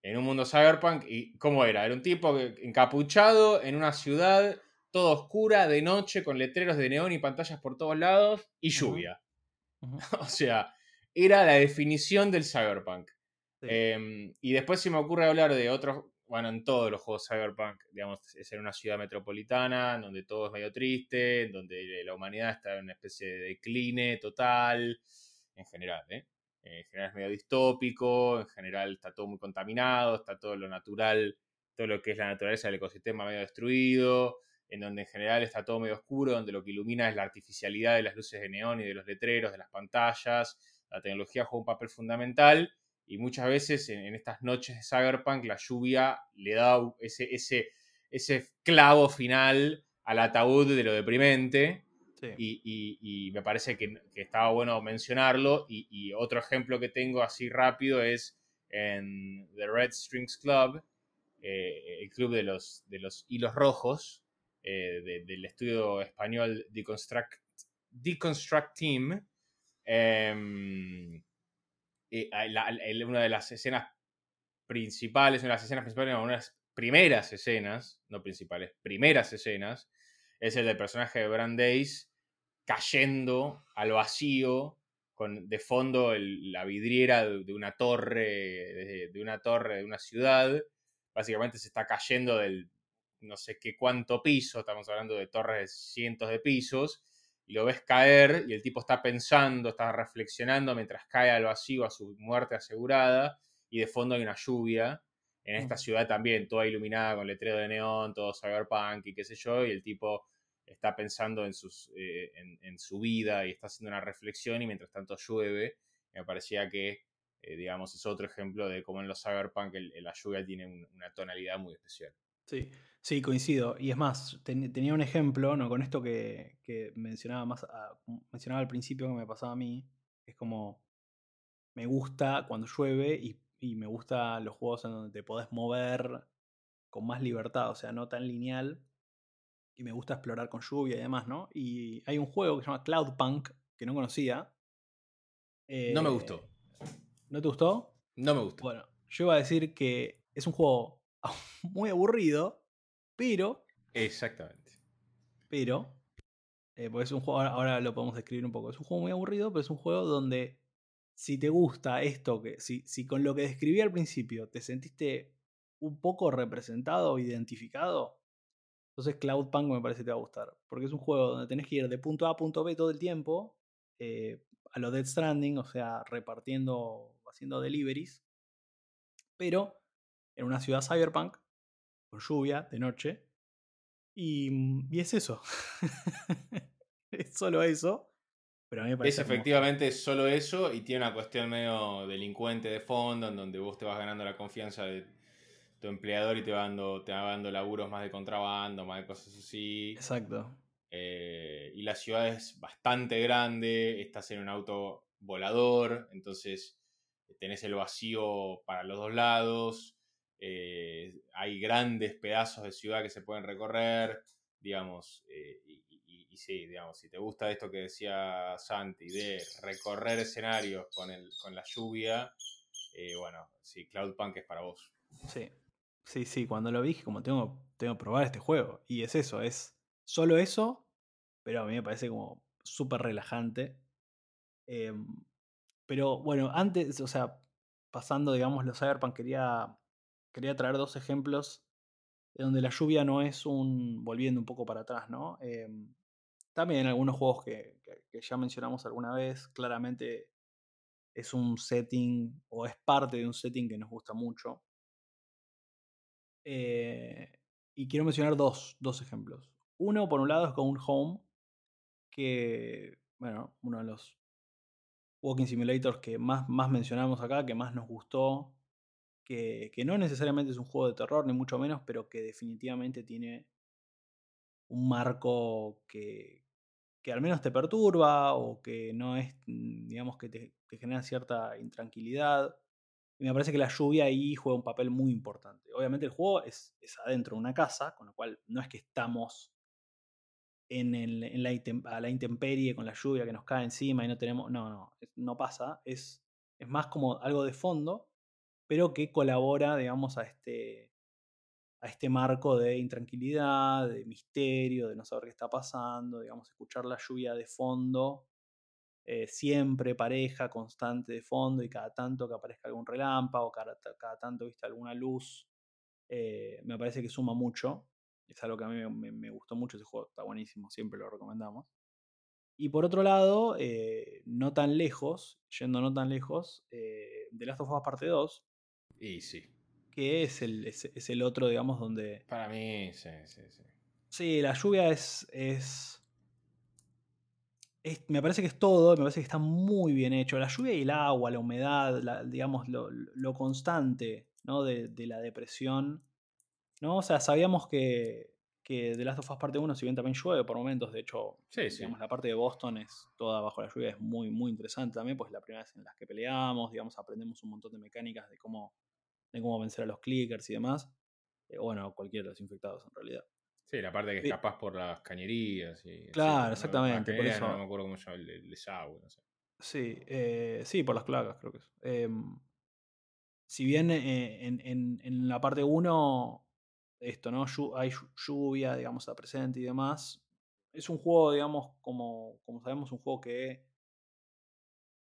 en un mundo cyberpunk. ¿Y cómo era? Era un tipo encapuchado en una ciudad toda oscura, de noche, con letreros de neón y pantallas por todos lados y lluvia. (laughs) o sea, era la definición del cyberpunk. Em, y después se me ocurre hablar de otros, bueno, en todos los juegos Cyberpunk, digamos, es en una ciudad metropolitana, donde todo es medio triste, donde la humanidad está en una especie de decline total, en general, ¿eh? En general es medio distópico, en general está todo muy contaminado, está todo lo natural, todo lo que es la naturaleza del ecosistema medio destruido, en donde en general está todo medio oscuro, donde lo que ilumina es la artificialidad de las luces de neón y de los letreros, de las pantallas, la tecnología juega un papel fundamental y muchas veces en, estas noches de Cyberpunk la lluvia le da ese, ese, ese clavo final al ataúd de lo deprimente. Y, me parece que, estaba bueno mencionarlo. Y, otro ejemplo que tengo así rápido es en The Red Strings Club, eh, el club de los, de los hilos rojos, eh, del estudio español Deconstruct, Deconstruct Team. Em, una de las escenas principales, una de las escenas principales, una de las primeras escenas, no principales, primeras escenas, es el del personaje de Brandeis cayendo al vacío con de fondo la vidriera de, una torre, de, una torre de una ciudad. Básicamente se está cayendo del no sé qué cuánto piso, estamos hablando de torres de cientos de pisos, y lo ves caer y el tipo está pensando, está reflexionando mientras cae al vacío a su muerte asegurada y de fondo hay una lluvia. En esta ciudad también, toda iluminada con letrero de neón, todo cyberpunk y qué sé yo, y el tipo está pensando en, sus, eh, en, su vida y está haciendo una reflexión y mientras tanto llueve. Me parecía que, eh, digamos, es otro ejemplo de cómo en los cyberpunk la lluvia tiene una tonalidad muy especial. Sí, sí, coincido. Y es más, tenía un ejemplo, ¿no? Con esto que, mencionaba más mencionaba al principio que me pasaba a mí. Es como. Me gusta cuando llueve y, me gusta los juegos en donde te podés mover con más libertad, o sea, no tan lineal. Y me gusta explorar con lluvia y demás, ¿no? Y hay un juego que se llama Cloudpunk, que no conocía. no me gustó. Eh, ¿No te gustó? No me gustó. Bueno, yo iba a decir que es un juego (laughs) muy aburrido, pero. Exactamente. Pero. Eh, pues es un juego, ahora, lo podemos describir un poco. Es un juego muy aburrido, pero es un juego donde si te gusta esto, que si, si con lo que describí al principio te sentiste un poco representado o identificado, entonces Cloudpunk me parece que te va a gustar. Porque es un juego donde tenés que ir de punto A a punto B todo el tiempo, eh, a lo Dead Stranding, o sea, repartiendo, haciendo deliveries. Pero en una ciudad cyberpunk, con lluvia, de noche. Y, mm, y es eso. (laughs) es solo eso. Pero a mí me parece es efectivamente solo eso y tiene una cuestión medio delincuente de fondo, en donde vos te vas ganando la confianza de tu empleador y te va dando, te va dando laburos más de contrabando, más de cosas así. Exacto. Eh, y la ciudad es bastante grande, estás en un auto volador, entonces tenés el vacío para los dos lados, eh, hay grandes pedazos de ciudad que se pueden recorrer, digamos, eh, y, sí, digamos, si te gusta esto que decía Santi, de recorrer escenarios con, el, con la lluvia, eh, bueno, sí, Cloudpunk es para vos. Sí, sí, sí, cuando lo vi como tengo, tengo que probar este juego, y es eso, es solo eso, pero a mí me parece como súper relajante. Em, pero bueno, antes, o sea, pasando, digamos, los Cyberpunk, quería, quería traer dos ejemplos de donde la lluvia no es un. volviendo un poco para atrás, ¿no? Em, también algunos juegos que, ya mencionamos alguna vez, claramente es un setting o es parte de un setting que nos gusta mucho. Eh, y quiero mencionar dos, dos ejemplos. Uno, por un lado, es con un Home, que, bueno, uno de los Walking Simulators que más, más mencionamos acá, que más nos gustó, que, que, no necesariamente es un juego de terror, ni mucho menos, pero que definitivamente tiene un marco que, que al menos te perturba o que no es, mm, digamos, que te, genera cierta intranquilidad. Y me parece que la lluvia ahí juega un papel muy importante. Obviamente el juego es, es adentro de una casa, con lo cual no es que estamos en, la, a la intemperie con la lluvia que nos cae encima y no tenemos... No, no, no pasa. Es, es más como algo de fondo, pero que colabora, digamos, a este, a este marco de intranquilidad, de misterio, de no saber qué está pasando, digamos, escuchar la lluvia de fondo, eh, siempre pareja, constante de fondo, y cada tanto que aparezca algún relámpago, cada, cada tanto viste alguna luz, eh, me parece que suma mucho. Es algo que a mí me, gustó mucho ese juego, está buenísimo, siempre lo recomendamos. Y por otro lado, eh, no tan lejos, yendo no tan lejos, The Last of Us Parte 2. Y sí que es el, es, el otro, digamos, donde... Para mí, sí, sí, sí. Sí, la lluvia es, es, Me parece que es todo, me parece que está muy bien hecho. La lluvia y el agua, la humedad, digamos, lo, lo constante ¿no? de, de, la depresión. ¿no? O sea, sabíamos que, que The Last of Us Parte 1, si bien también llueve por momentos, de hecho, digamos, la parte de Boston es toda bajo la lluvia, es muy, muy interesante también, pues es la primera vez en la que peleamos, digamos, aprendemos un montón de mecánicas de cómo de cómo vencer a los clickers y demás. Eh, bueno, cualquiera de los infectados en realidad. Sí, la parte que escapas por las cañerías. Y, claro, exactamente. por eso... No me acuerdo cómo se llama el, desagüe, no sé. Sí, eh, sí, por las cloacas creo que es. Em, si bien eh, en, en, en, la parte 1, esto, ¿no? Hay lluvia, digamos, a presente y demás. Es un juego, digamos, como, como sabemos, un juego que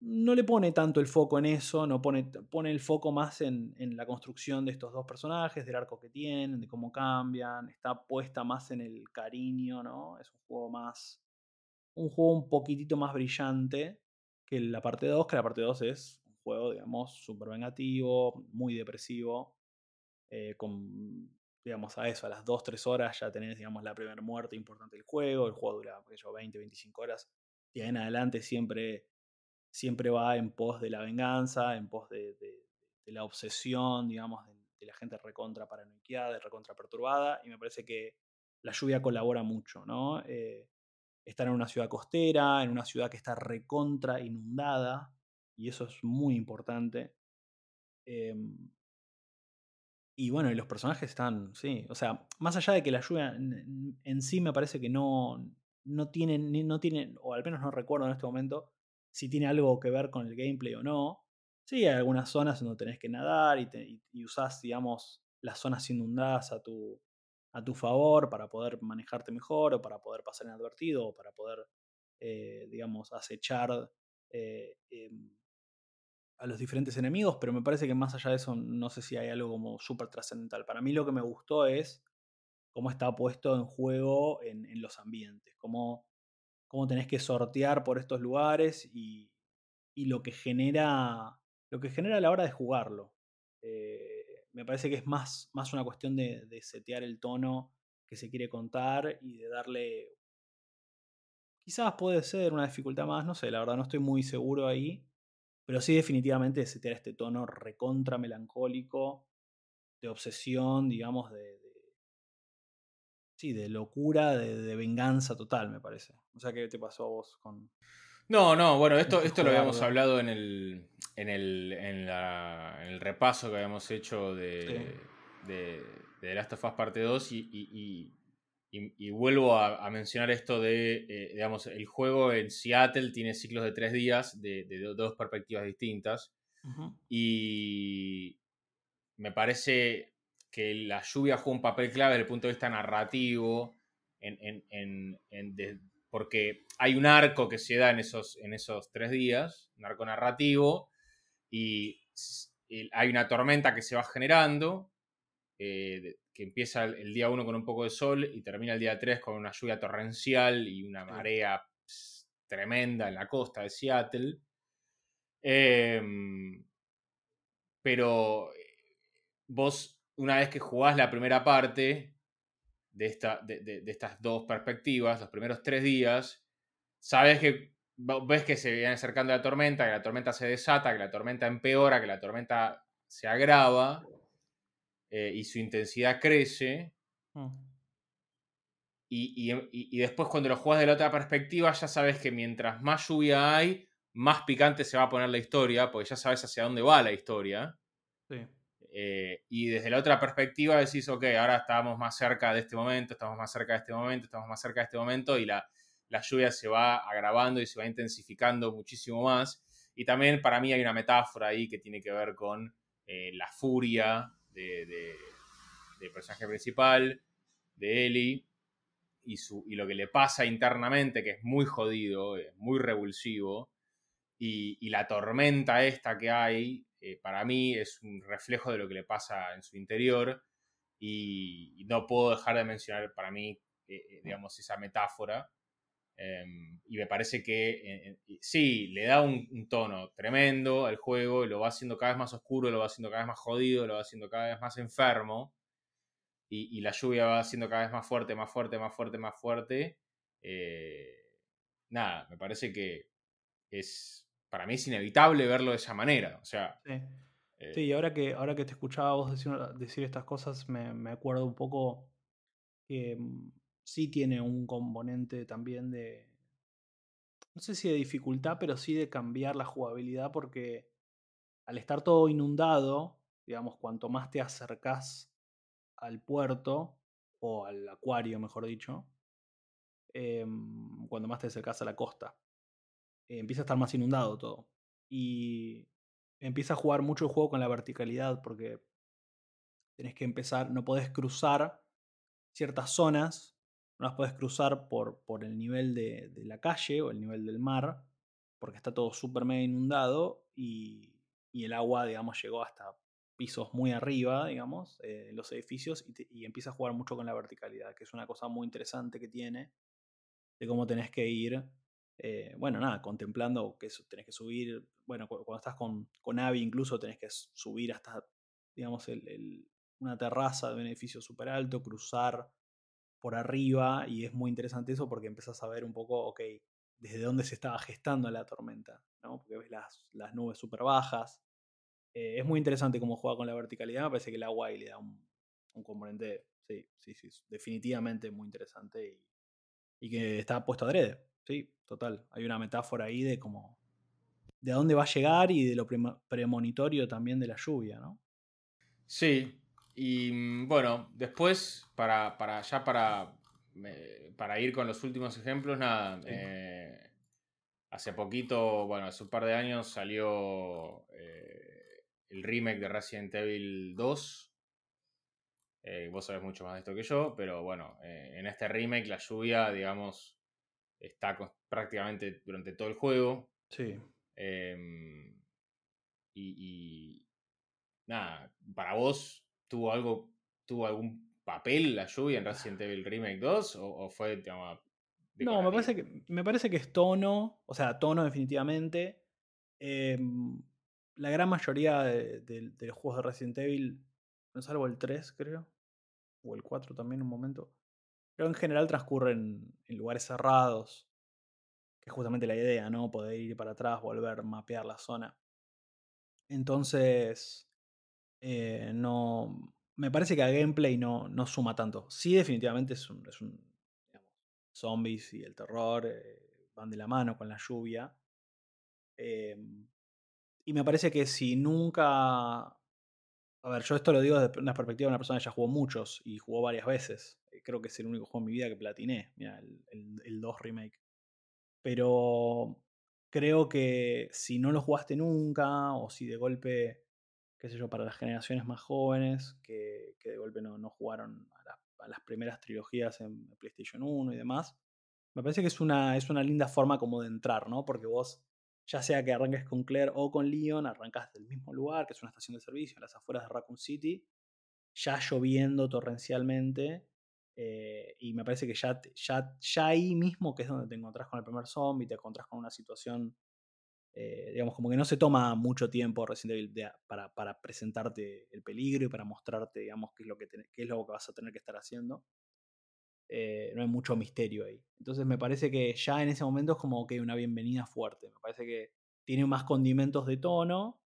no le pone tanto el foco en eso, no pone, pone el foco más en, la construcción de estos dos personajes, del arco que tienen, de cómo cambian, está puesta más en el cariño, ¿no? Es un juego más. Un juego un poquitito más brillante que la parte 2, que la parte 2 es un juego, digamos, súper vengativo, muy depresivo, eh, con, digamos, a eso, a las 2-3 horas ya tenés, digamos, la primera muerte importante del juego, el juego dura, 20-25 horas, y en adelante siempre siempre va en pos de la venganza, en pos de, la obsesión, digamos, de, la gente recontra paranoiqueada, recontra perturbada, y me parece que la lluvia colabora mucho, ¿no? Eh, estar en una ciudad costera, en una ciudad que está recontra inundada, y eso es muy importante. Em, y bueno, y los personajes están, sí, o sea, más allá de que la lluvia en, sí me parece que no, no tienen, no tienen, o al menos no recuerdo en este momento, si tiene algo que ver con el gameplay o no. Sí, hay algunas zonas donde tenés que nadar y, y, usás, digamos, las zonas inundadas a tu, a tu favor para poder manejarte mejor o para poder pasar inadvertido o para poder, eh, digamos, acechar eh, em, a los diferentes enemigos, pero me parece que más allá de eso no sé si hay algo como súper trascendental. Para mí lo que me gustó es cómo está puesto en juego en, en los ambientes, cómo cómo tenés que sortear por estos lugares y, lo que genera lo que genera a la hora de jugarlo. Eh, me parece que es más, más una cuestión de, setear el tono que se quiere contar y de darle. Quizás puede ser una dificultad más, no sé, la verdad no estoy muy seguro ahí. Pero sí, definitivamente setear este tono recontra melancólico, de obsesión, digamos, de, sí, de locura, de, venganza total, me parece. O sea, ¿qué te pasó a vos con...? No, no, bueno, esto, esto lo habíamos hablado en el, en el, en, el repaso que habíamos hecho de, de, de, Last of Us Parte 2 y, y, vuelvo a, mencionar esto de, eh, digamos, el juego en Seattle tiene ciclos de tres días de, dos perspectivas distintas y me parece que la lluvia juega un papel clave desde el punto de vista narrativo, porque hay un arco que se da en esos, en esos tres días, un arco narrativo, y, hay una tormenta que se va generando, eh, que empieza el, día 1 con un poco de sol y termina el día 3 con una lluvia torrencial y una marea tremenda en la costa de Seattle. Em, pero vos, una vez que jugás la primera parte de, esta, de, estas dos perspectivas, los primeros tres días, sabes que ves que se viene acercando la tormenta, que la tormenta se desata, que la tormenta empeora, que la tormenta se agrava eh, y su intensidad crece. Mm. Y, después cuando lo juegas de la otra perspectiva, ya sabes que mientras más lluvia hay, más picante se va a poner la historia, porque ya sabes hacia dónde va la historia. Eh, y desde la otra perspectiva decís, ok, ahora estamos más cerca de este momento, estamos más cerca de este momento, estamos más cerca de este momento, y la, lluvia se va agravando y se va intensificando muchísimo más. Y también para mí hay una metáfora ahí que tiene que ver con eh, la furia de, del personaje principal, de Ellie, y, su, y lo que le pasa internamente, que es muy jodido, es muy revulsivo, y, la tormenta esta que hay, eh, para mí es un reflejo de lo que le pasa en su interior, y, no puedo dejar de mencionar para mí, eh, digamos, esa metáfora Em, y me parece que sí, le da un, tono tremendo al juego, lo va haciendo cada vez más oscuro, lo va haciendo cada vez más jodido, lo va haciendo cada vez más enfermo. Y, la lluvia va haciendo cada vez más fuerte, más fuerte, más fuerte, más fuerte. Eh, nada, me parece que es. Para mí es inevitable verlo de esa manera. O sea. Sí. Eh, y ahora que, ahora que te escuchaba vos decir, decir estas cosas, me, me acuerdo un poco que mm, sí tiene un componente también de, no sé si de dificultad, pero sí de cambiar la jugabilidad porque al estar todo inundado, digamos, cuanto más te acercas al puerto, o al acuario, mejor dicho, em, cuando más te acercas a la costa, eh, empieza a estar más inundado todo. Y empieza a jugar mucho el juego con la verticalidad porque tenés que empezar, no podés cruzar ciertas zonas no las puedes cruzar por, por el nivel de, la calle o el nivel del mar, porque está todo súper medio inundado y, el agua, digamos, llegó hasta pisos muy arriba, digamos, eh, en los edificios y, empieza a jugar mucho con la verticalidad, que es una cosa muy interesante que tiene, de cómo tenés que ir, eh, bueno, nada, contemplando que tenés que subir, bueno, cuando estás con, con Abby incluso tenés que subir hasta, digamos, una terraza de un edificio súper alto, cruzar por arriba y es muy interesante eso porque empezás a ver un poco, ok, desde dónde se estaba gestando la tormenta, ¿no? Porque ves las, las nubes súper bajas. Eh, es muy interesante cómo juega con la verticalidad, me parece que el agua ahí le da un, un componente, sí, sí, sí, definitivamente muy interesante y, y que está puesto adrede, sí, total. Hay una metáfora ahí de cómo, de dónde va a llegar y de lo premonitorio también de la lluvia, ¿no? Sí, y mm, bueno, después, para, para ya para, para ir con los últimos ejemplos, nada. Eh, hace poquito, bueno, hace un par de años salió eh, el remake de Resident Evil 2. Eh, vos sabés mucho más de esto que yo, pero bueno, en este remake la lluvia, digamos, está prácticamente durante todo el juego. Sí. Em, y, y, nada, para vos, ¿Tuvo algo, tuvo algún papel la lluvia en Resident Evil Remake 2? ¿O, fue, No, me parece, que, me parece que es tono, o sea, tono definitivamente. Em, la gran mayoría de, los juegos de Resident Evil, no salvo el 3, creo, o el 4 también en un momento, pero en general transcurren en lugares cerrados, que es justamente la idea, ¿no? Poder ir para atrás, volver, mapear la zona. Entonces, eh, no. Me parece que a gameplay no, no suma tanto. Sí, definitivamente es un. Digamos, zombies y el terror eh, van de la mano con la lluvia. Em, y me parece que si nunca. A ver, yo esto lo digo desde una perspectiva de una persona que ya jugó muchos y jugó varias veces. Creo que es el único juego en mi vida que platiné. Mira, el, el, el 2 remake. Pero creo que si no lo jugaste nunca o si de golpe qué sé yo, para las generaciones más jóvenes que, de golpe no, jugaron a, las primeras trilogías en PlayStation 1 y demás. Me parece que es una, es una linda forma como de entrar, ¿no? Porque vos ya sea que arranques con Claire o con Leon, arrancas del mismo lugar, que es una estación de servicio, en las afueras de Raccoon City, ya lloviendo torrencialmente. Eh, y me parece que ya, ya, ya ahí mismo, que es donde te encontrás con el primer zombie, te encontrás con una situación, eh, digamos, como que no se toma mucho tiempo Resident Evil para, para, presentarte el peligro y para mostrarte, digamos, qué es lo que, es lo que vas a tener que estar haciendo. Eh, no hay mucho misterio ahí. Entonces me parece que ya en ese momento es como que hay una bienvenida fuerte. Me parece que tiene más condimentos de tono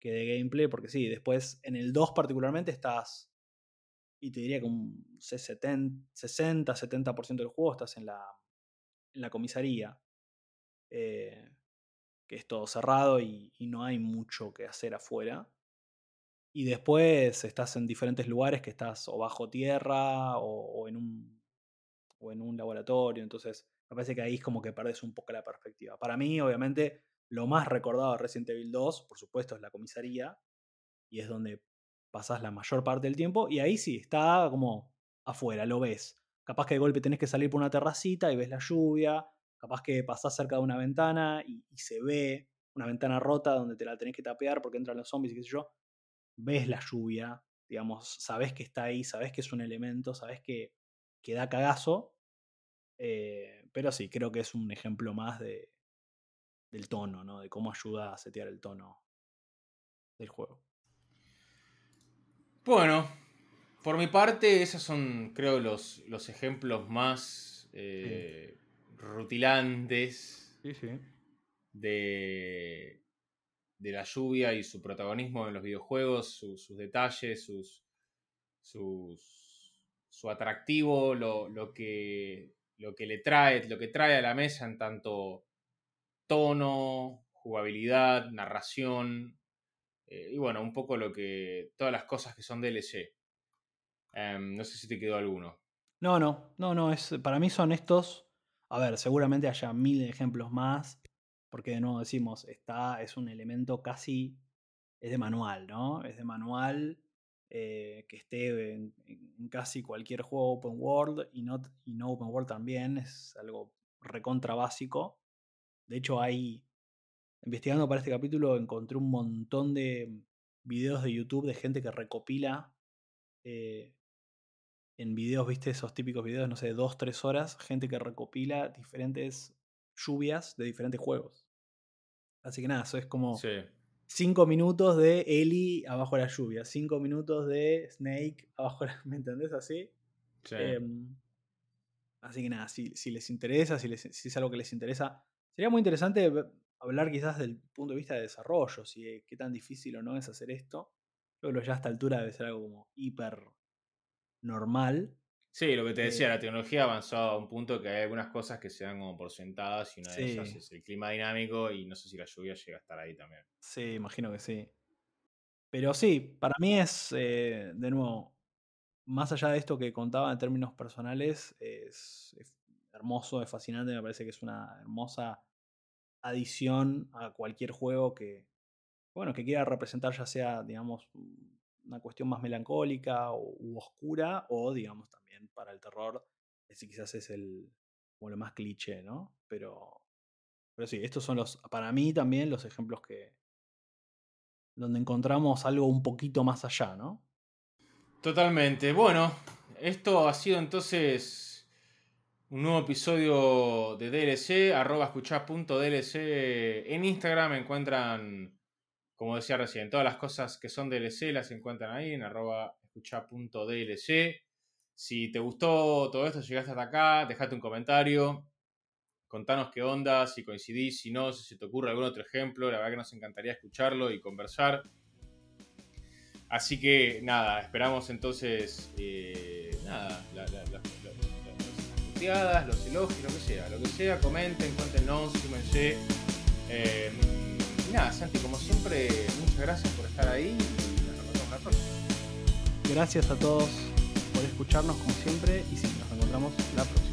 que de gameplay, porque sí, después en el 2 particularmente estás, y te diría que un 60-70% del juego estás en la, en la comisaría, eh, que es todo cerrado y, no hay mucho que hacer afuera. Y después estás en diferentes lugares que estás o bajo tierra o, o en un o en un laboratorio. Entonces, me parece que ahí es como que perdes un poco la perspectiva. Para mí, obviamente, lo más recordado de Resident Evil 2, por supuesto, es la comisaría. Y es donde pasas la mayor parte del tiempo. Y ahí sí, está como afuera, lo ves. Capaz que de golpe tenés que salir por una terracita y ves la lluvia. Capaz que pasás cerca de una ventana y, y se ve una ventana rota donde te la tenés que tapear porque entran los zombies y qué sé yo. Ves la lluvia, digamos, sabes que está ahí, sabes que es un elemento, sabes que, que da cagazo. Eh, pero sí, creo que es un ejemplo más de, del tono, ¿no? De cómo ayuda a setear el tono del juego. Bueno, por mi parte, esos son, creo, los, los ejemplos más eh, sí. rutilantes sí, sí. De, de la lluvia y su protagonismo en los videojuegos, su, sus detalles, sus, sus, su atractivo, lo, lo, que, lo que le trae, lo que trae a la mesa en tanto tono, jugabilidad, narración, eh, y bueno, un poco lo que. todas las cosas que son DLC. Um, no sé si te quedó alguno. No, no, no, no. Es, para mí son estos. A ver, seguramente haya mil ejemplos más. Porque de nuevo decimos, está, es un elemento casi. Es de manual, ¿no? Es de manual. Eh, que esté en, en, casi cualquier juego open world y no, y no open world también. Es algo recontra básico. De hecho, hay investigando para este capítulo encontré un montón de videos de YouTube de gente que recopila eh, en videos, viste, esos típicos videos, no sé, de dos, tres horas, gente que recopila diferentes lluvias de diferentes juegos. Así que nada, eso es como Sí. cinco minutos de Ellie abajo de la lluvia, cinco minutos de Snake abajo de la... (laughs) ¿Me entendés así? sí. Em, así que nada, si, si les interesa, si, les, si es algo que les interesa, sería muy interesante hablar quizás del punto de vista de desarrollo, si eh, qué tan difícil o no es hacer esto. Creo que ya a esta altura debe ser algo como hiper normal. Sí, lo que te decía, Eh, la tecnología ha avanzado a un punto que hay algunas cosas que se dan como por sentadas y una de ellas es el clima dinámico y no sé si la lluvia llega a estar ahí también. Sí, imagino que sí. Pero sí, para mí es, eh, de nuevo, más allá de esto que contaba en términos personales, es, es hermoso, es fascinante, me parece que es una hermosa adición a cualquier juego que, bueno, que quiera representar ya sea, digamos, una cuestión más melancólica o, u oscura, o digamos también para el terror, ese quizás es el, como lo más cliché, ¿no? Pero, pero sí, estos son los, para mí también los ejemplos que, donde encontramos algo un poquito más allá, ¿no? Totalmente. Bueno, esto ha sido entonces un nuevo episodio de DLC, arroba escuchá.dlc. En Instagram encuentran, como decía recién, todas las cosas que son DLC las encuentran ahí en arroba escuchá.dlc. Si te gustó todo esto, llegaste hasta acá, dejate un comentario. Contanos qué onda, si coincidís, si no, si se te ocurre algún otro ejemplo. La verdad que nos encantaría escucharlo y conversar. Así que nada, esperamos entonces eh, nada, puteadas, los elogios, lo que sea, lo que sea, comenten, cuéntenos, súmense. Eh, y nada, Santi, como siempre, muchas gracias por estar ahí y nos encontramos la próxima. Gracias a todos por escucharnos como siempre y sí, nos encontramos la próxima.